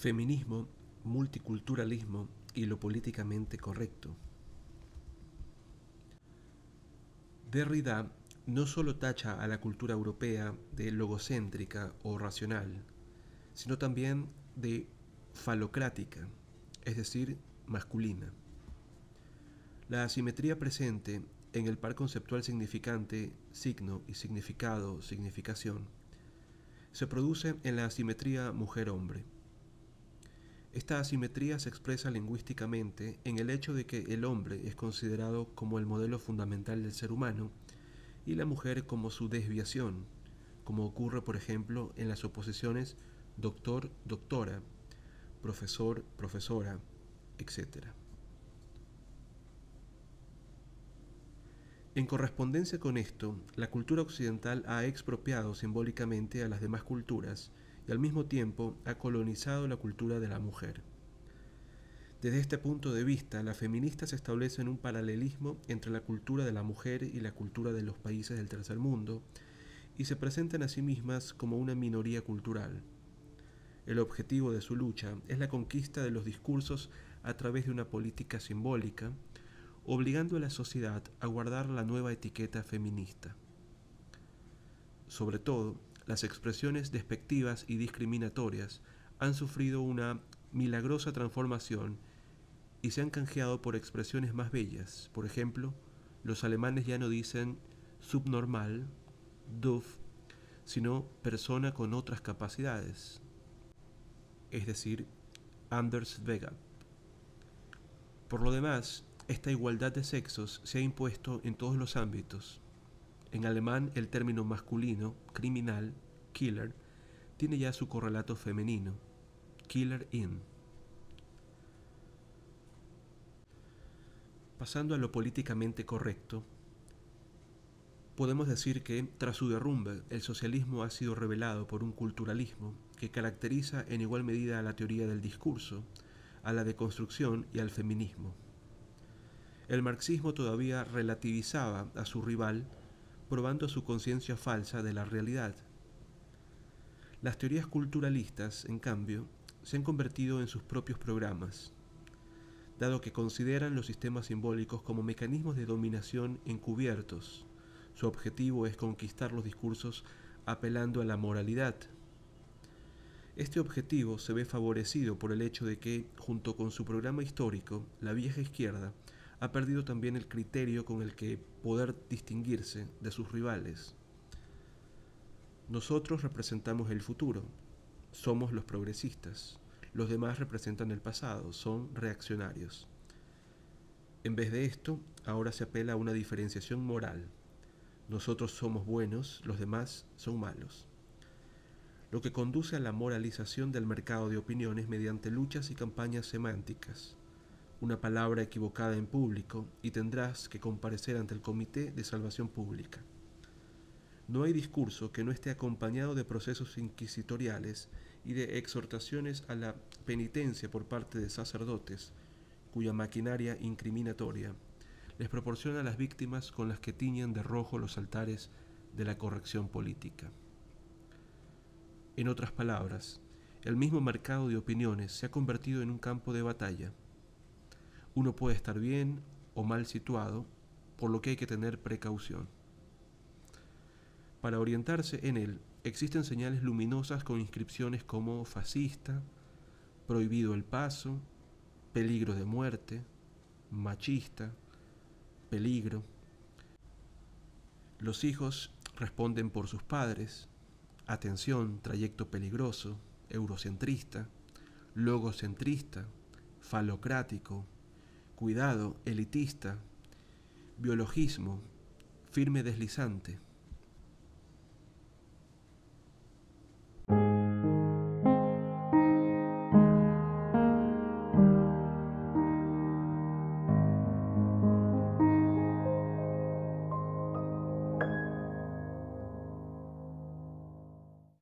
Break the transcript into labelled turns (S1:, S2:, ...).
S1: Feminismo, multiculturalismo y lo políticamente correcto. Derrida no solo tacha a la cultura europea de logocéntrica o racional, sino también de falocrática, es decir, masculina. La asimetría presente en el par conceptual significante, signo y significado, significación, se produce en la asimetría mujer-hombre. Esta asimetría se expresa lingüísticamente en el hecho de que el hombre es considerado como el modelo fundamental del ser humano y la mujer como su desviación, como ocurre por ejemplo en las oposiciones doctor-doctora, profesor-profesora, etc. En correspondencia con esto, la cultura occidental ha expropiado simbólicamente a las demás culturas y al mismo tiempo ha colonizado la cultura de la mujer. Desde este punto de vista, las feministas establecen un paralelismo entre la cultura de la mujer y la cultura de los países del tercer mundo y se presentan a sí mismas como una minoría cultural. El objetivo de su lucha es la conquista de los discursos a través de una política simbólica, obligando a la sociedad a guardar la nueva etiqueta feminista. Sobre todo, las expresiones despectivas y discriminatorias han sufrido una milagrosa transformación y se han canjeado por expresiones más bellas. Por ejemplo, los alemanes ya no dicen subnormal, doof, sino persona con otras capacidades, es decir, Anders Vega. Por lo demás, esta igualdad de sexos se ha impuesto en todos los ámbitos, en alemán el término masculino, criminal, killer, tiene ya su correlato femenino, killer in. Pasando a lo políticamente correcto, podemos decir que tras su derrumbe el socialismo ha sido revelado por un culturalismo que caracteriza en igual medida a la teoría del discurso, a la deconstrucción y al feminismo. El marxismo todavía relativizaba a su rival probando su conciencia falsa de la realidad. Las teorías culturalistas, en cambio, se han convertido en sus propios programas, dado que consideran los sistemas simbólicos como mecanismos de dominación encubiertos. Su objetivo es conquistar los discursos apelando a la moralidad. Este objetivo se ve favorecido por el hecho de que, junto con su programa histórico, la vieja izquierda ha perdido también el criterio con el que poder distinguirse de sus rivales. Nosotros representamos el futuro, somos los progresistas, los demás representan el pasado, son reaccionarios. En vez de esto, ahora se apela a una diferenciación moral. Nosotros somos buenos, los demás son malos. Lo que conduce a la moralización del mercado de opiniones mediante luchas y campañas semánticas una palabra equivocada en público y tendrás que comparecer ante el Comité de Salvación Pública. No hay discurso que no esté acompañado de procesos inquisitoriales y de exhortaciones a la penitencia por parte de sacerdotes, cuya maquinaria incriminatoria les proporciona a las víctimas con las que tiñen de rojo los altares de la corrección política. En otras palabras, el mismo mercado de opiniones se ha convertido en un campo de batalla uno puede estar bien o mal situado, por lo que hay que tener precaución. Para orientarse en él existen señales luminosas con inscripciones como fascista, prohibido el paso, peligro de muerte, machista, peligro. Los hijos responden por sus padres, atención, trayecto peligroso, eurocentrista, logocentrista, falocrático, cuidado elitista, biologismo, firme deslizante.